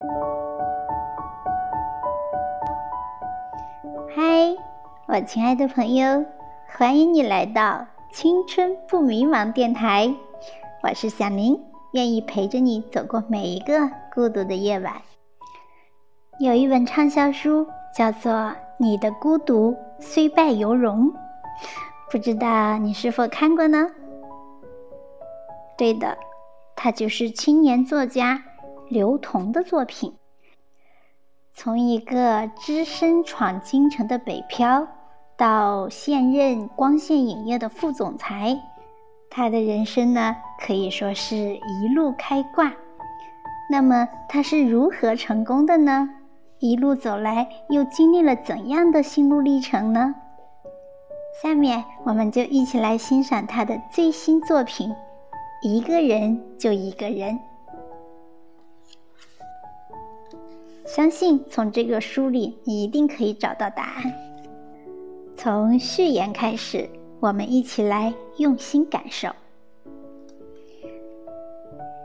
嗨，我亲爱的朋友，欢迎你来到青春不迷茫电台。我是小宁，愿意陪着你走过每一个孤独的夜晚。有一本畅销书叫做《你的孤独虽败犹荣》，不知道你是否看过呢？对的，它就是青年作家刘同的作品。从一个只身闯京城的北漂，到现任光线影业的副总裁，他的人生呢可以说是一路开挂。那么他是如何成功的呢？一路走来又经历了怎样的心路历程呢？下面我们就一起来欣赏他的最新作品《一个人就一个人》。相信从这个书里，你一定可以找到答案。从序言开始，我们一起来用心感受。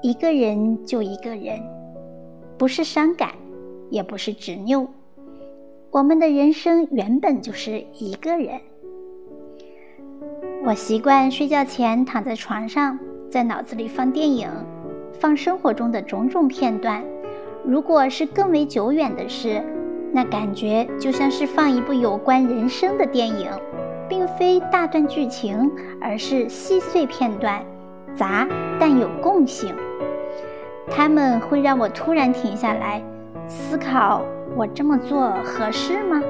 一个人就一个人，不是伤感，也不是执拗。我们的人生原本就是一个人。我习惯睡觉前躺在床上，在脑子里放电影，放生活中的种种片段。如果是更为久远的事，那感觉就像是放一部有关人生的电影，并非大段剧情，而是细碎片段，杂但有共性。他们会让我突然停下来，思考我这么做合适吗？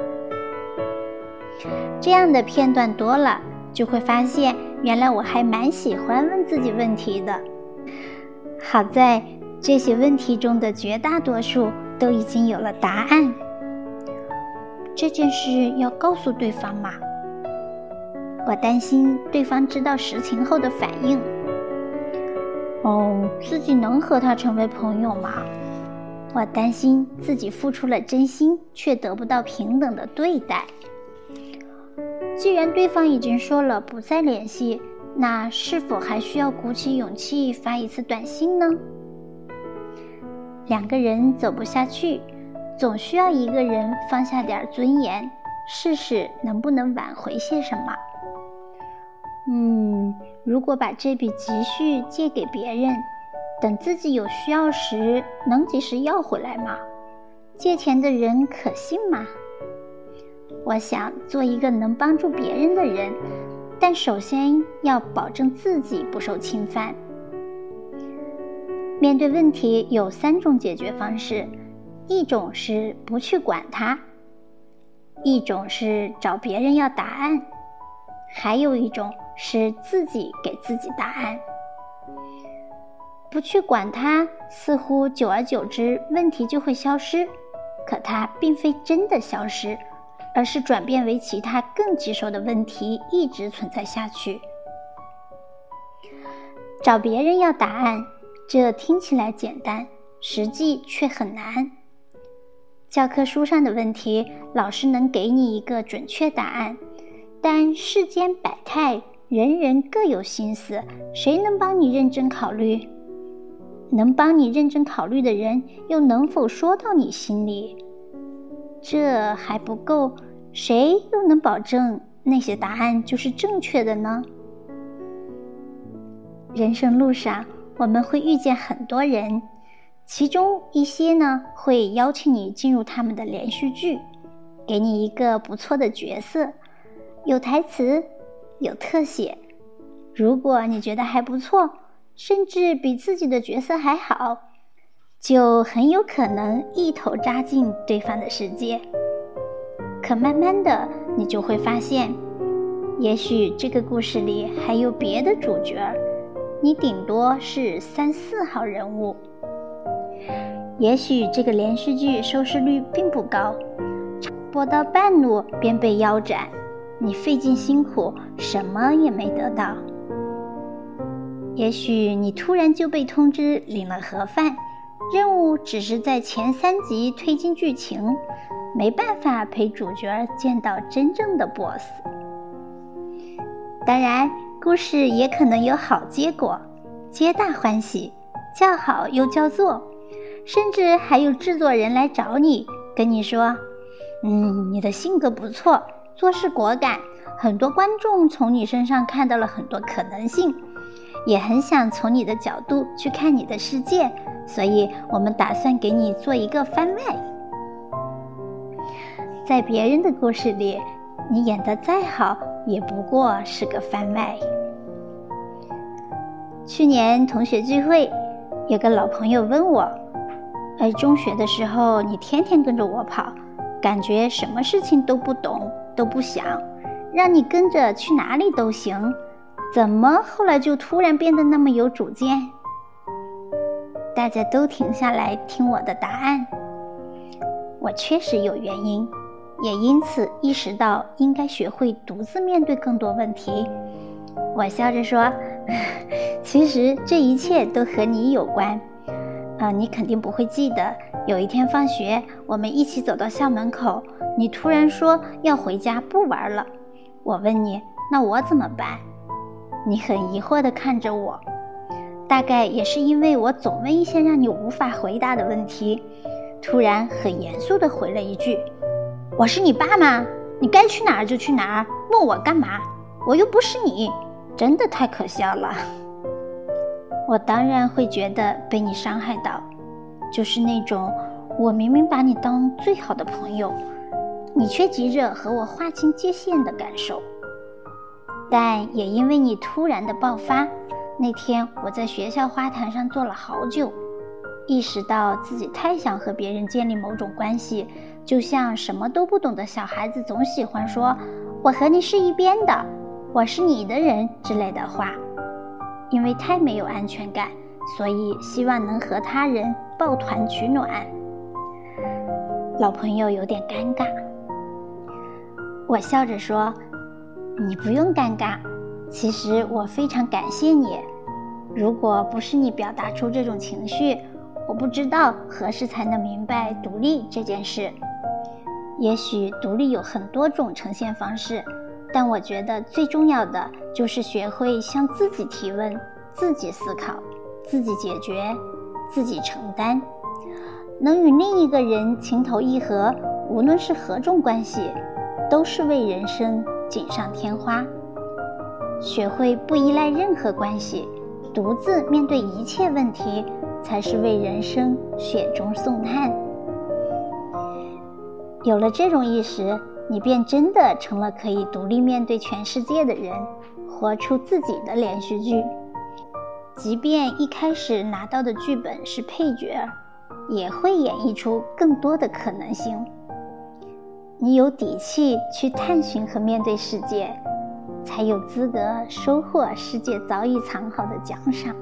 这样的片段多了，就会发现原来我还蛮喜欢问自己问题的。好在。这些问题中的绝大多数都已经有了答案。这件事要告诉对方吗？我担心对方知道实情后的反应。哦，自己能和他成为朋友吗？我担心自己付出了真心，却得不到平等的对待。既然对方已经说了不再联系，那是否还需要鼓起勇气发一次短信呢？两个人走不下去，总需要一个人放下点尊严，试试能不能挽回些什么。嗯，如果把这笔积蓄借给别人，等自己有需要时能及时要回来吗？借钱的人可信吗？我想做一个能帮助别人的人，但首先要保证自己不受侵犯。面对问题有三种解决方式：一种是不去管它；一种是找别人要答案；还有一种是自己给自己答案。不去管它，似乎久而久之问题就会消失，可它并非真的消失，而是转变为其他更棘手的问题一直存在下去。找别人要答案。这听起来简单，实际却很难。教科书上的问题，老师能给你一个准确答案，但世间百态，人人各有心思，谁能帮你认真考虑？能帮你认真考虑的人，又能否说到你心里？这还不够，谁又能保证那些答案就是正确的呢？人生路上。我们会遇见很多人，其中一些呢会邀请你进入他们的连续剧，给你一个不错的角色，有台词，有特写。如果你觉得还不错，甚至比自己的角色还好，就很有可能一头扎进对方的世界。可慢慢的，你就会发现，也许这个故事里还有别的主角。你顶多是三四号人物，也许这个连续剧收视率并不高，播到半路便被腰斩，你费尽辛苦什么也没得到。也许你突然就被通知领了盒饭，任务只是在前三集推进剧情，没办法陪主角见到真正的 BOSS。当然。故事也可能有好结果，皆大欢喜，叫好又叫座，甚至还有制作人来找你，跟你说：“嗯，你的性格不错，做事果敢，很多观众从你身上看到了很多可能性，也很想从你的角度去看你的世界，所以我们打算给你做一个番外。”在别人的故事里，你演得再好，也不过是个番外。去年同学聚会，有个老朋友问我。哎，中学的时候你天天跟着我跑，感觉什么事情都不懂都不想，让你跟着去哪里都行，怎么后来就突然变得那么有主见？大家都停下来听我的答案。我确实有原因，也因此意识到应该学会独自面对更多问题。我笑着说：“ 其实这一切都和你有关。”啊，你肯定不会记得，有一天放学，我们一起走到校门口，你突然说要回家不玩了。我问你，那我怎么办？你很疑惑地看着我，大概也是因为我总问一些让你无法回答的问题，突然很严肃地回了一句：“我是你爸吗？你该去哪儿就去哪儿，问我干嘛？我又不是你，真的太可笑了。”我当然会觉得被你伤害到，就是那种我明明把你当最好的朋友，你却急着和我划清界限的感受。但也因为你突然的爆发，那天我在学校花坛上坐了好久，意识到自己太想和别人建立某种关系，就像什么都不懂的小孩子总喜欢说“我和你是一边的，我是你的人”之类的话。因为太没有安全感，所以希望能和他人抱团取暖。老朋友有点尴尬，我笑着说：“你不用尴尬，其实我非常感谢你。如果不是你表达出这种情绪，我不知道何时才能明白独立这件事。也许独立有很多种呈现方式。”但我觉得最重要的就是学会向自己提问、自己思考、自己解决、自己承担。能与另一个人情投意合，无论是何种关系，都是为人生锦上添花。学会不依赖任何关系，独自面对一切问题，才是为人生雪中送炭。有了这种意识。你便真的成了可以独立面对全世界的人，活出自己的连续剧。即便一开始拿到的剧本是配角，也会演绎出更多的可能性。你有底气去探寻和面对世界，才有资格收获世界早已藏好的奖赏。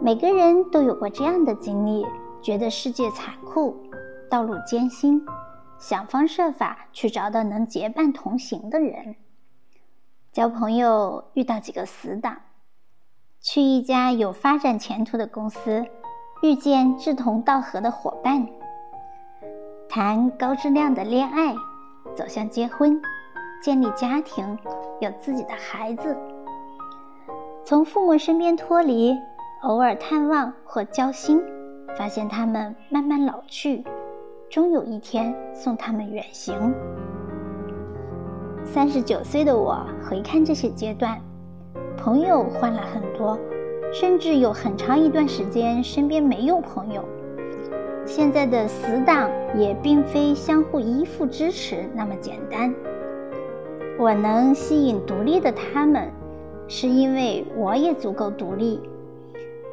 每个人都有过这样的经历：觉得世界残酷，道路艰辛。想方设法去找到能结伴同行的人，交朋友遇到几个死党，去一家有发展前途的公司，遇见志同道合的伙伴，谈高质量的恋爱，走向结婚，建立家庭，有自己的孩子，从父母身边脱离，偶尔探望或交心，发现他们慢慢老去。终有一天送他们远行。三十九岁的我回看这些阶段，朋友换了很多，甚至有很长一段时间身边没有朋友。现在的死党也并非相互依附支持那么简单。我能吸引独立的他们，是因为我也足够独立。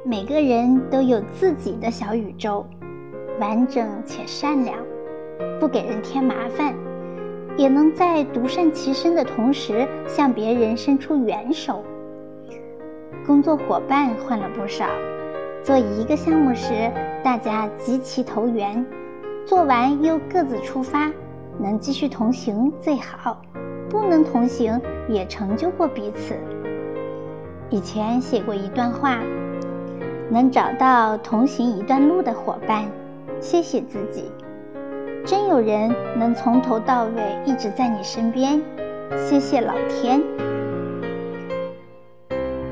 每个人都有自己的小宇宙。完整且善良，不给人添麻烦，也能在独善其身的同时向别人伸出援手。工作伙伴换了不少，做一个项目时大家极其投缘，做完又各自出发，能继续同行最好，不能同行也成就过彼此。以前写过一段话：能找到同行一段路的伙伴。谢谢自己，真有人能从头到尾一直在你身边。谢谢老天。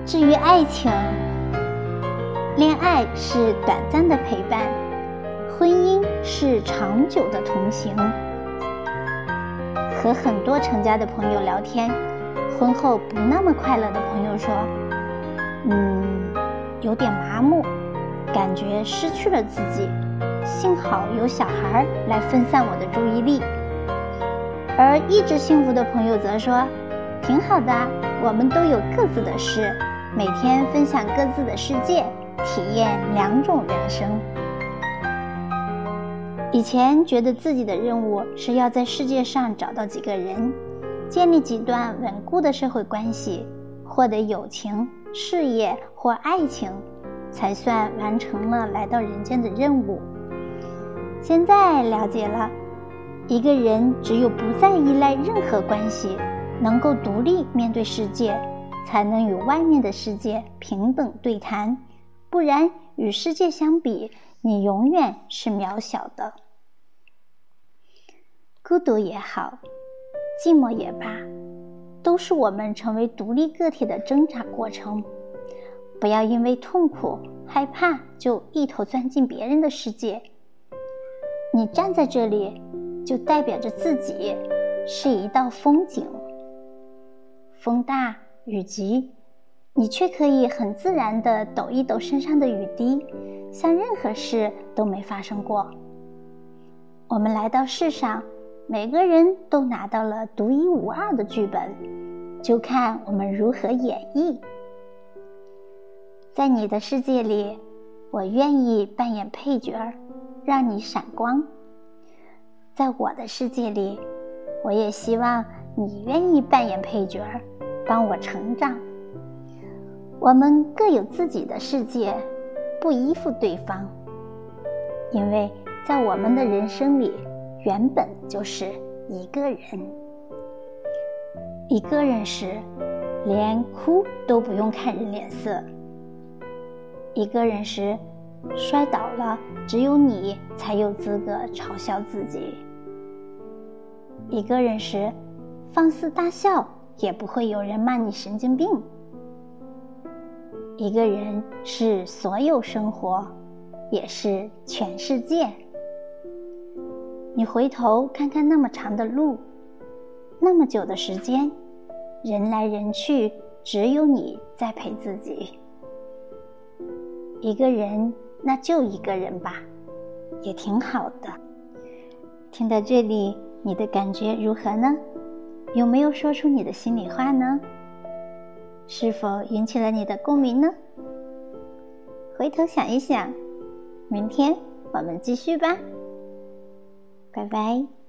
至于爱情，恋爱是短暂的陪伴，婚姻是长久的同行。和很多成家的朋友聊天，婚后不那么快乐的朋友说：“嗯，有点麻木，感觉失去了自己。幸好有小孩来分散我的注意力。”而一直幸福的朋友则说：“挺好的，我们都有各自的事，每天分享各自的世界，体验两种人生。”以前觉得自己的任务是要在世界上找到几个人，建立几段稳固的社会关系，获得友情、事业或爱情，才算完成了来到人间的任务。现在了解了，一个人只有不再依赖任何关系，能够独立面对世界，才能与外面的世界平等对谈。不然，与世界相比，你永远是渺小的。孤独也好，寂寞也罢，都是我们成为独立个体的挣扎过程。不要因为痛苦、害怕就一头钻进别人的世界。你站在这里，就代表着自己是一道风景。风大雨急，你却可以很自然地抖一抖身上的雨滴，像任何事都没发生过。我们来到世上。每个人都拿到了独一无二的剧本，就看我们如何演绎。在你的世界里，我愿意扮演配角儿，让你闪光；在我的世界里，我也希望你愿意扮演配角儿，帮我成长。我们各有自己的世界，不依附对方，因为在我们的人生里。原本就是一个人，一个人时，连哭都不用看人脸色。一个人时，摔倒了，只有你才有资格嘲笑自己。一个人时，放肆大笑也不会有人骂你神经病。一个人是所有生活，也是全世界。你回头看看那么长的路，那么久的时间，人来人去，只有你在陪自己。一个人，那就一个人吧，也挺好的。听到这里，你的感觉如何呢？有没有说出你的心里话呢？是否引起了你的共鸣呢？回头想一想，明天我们继续吧。拜拜。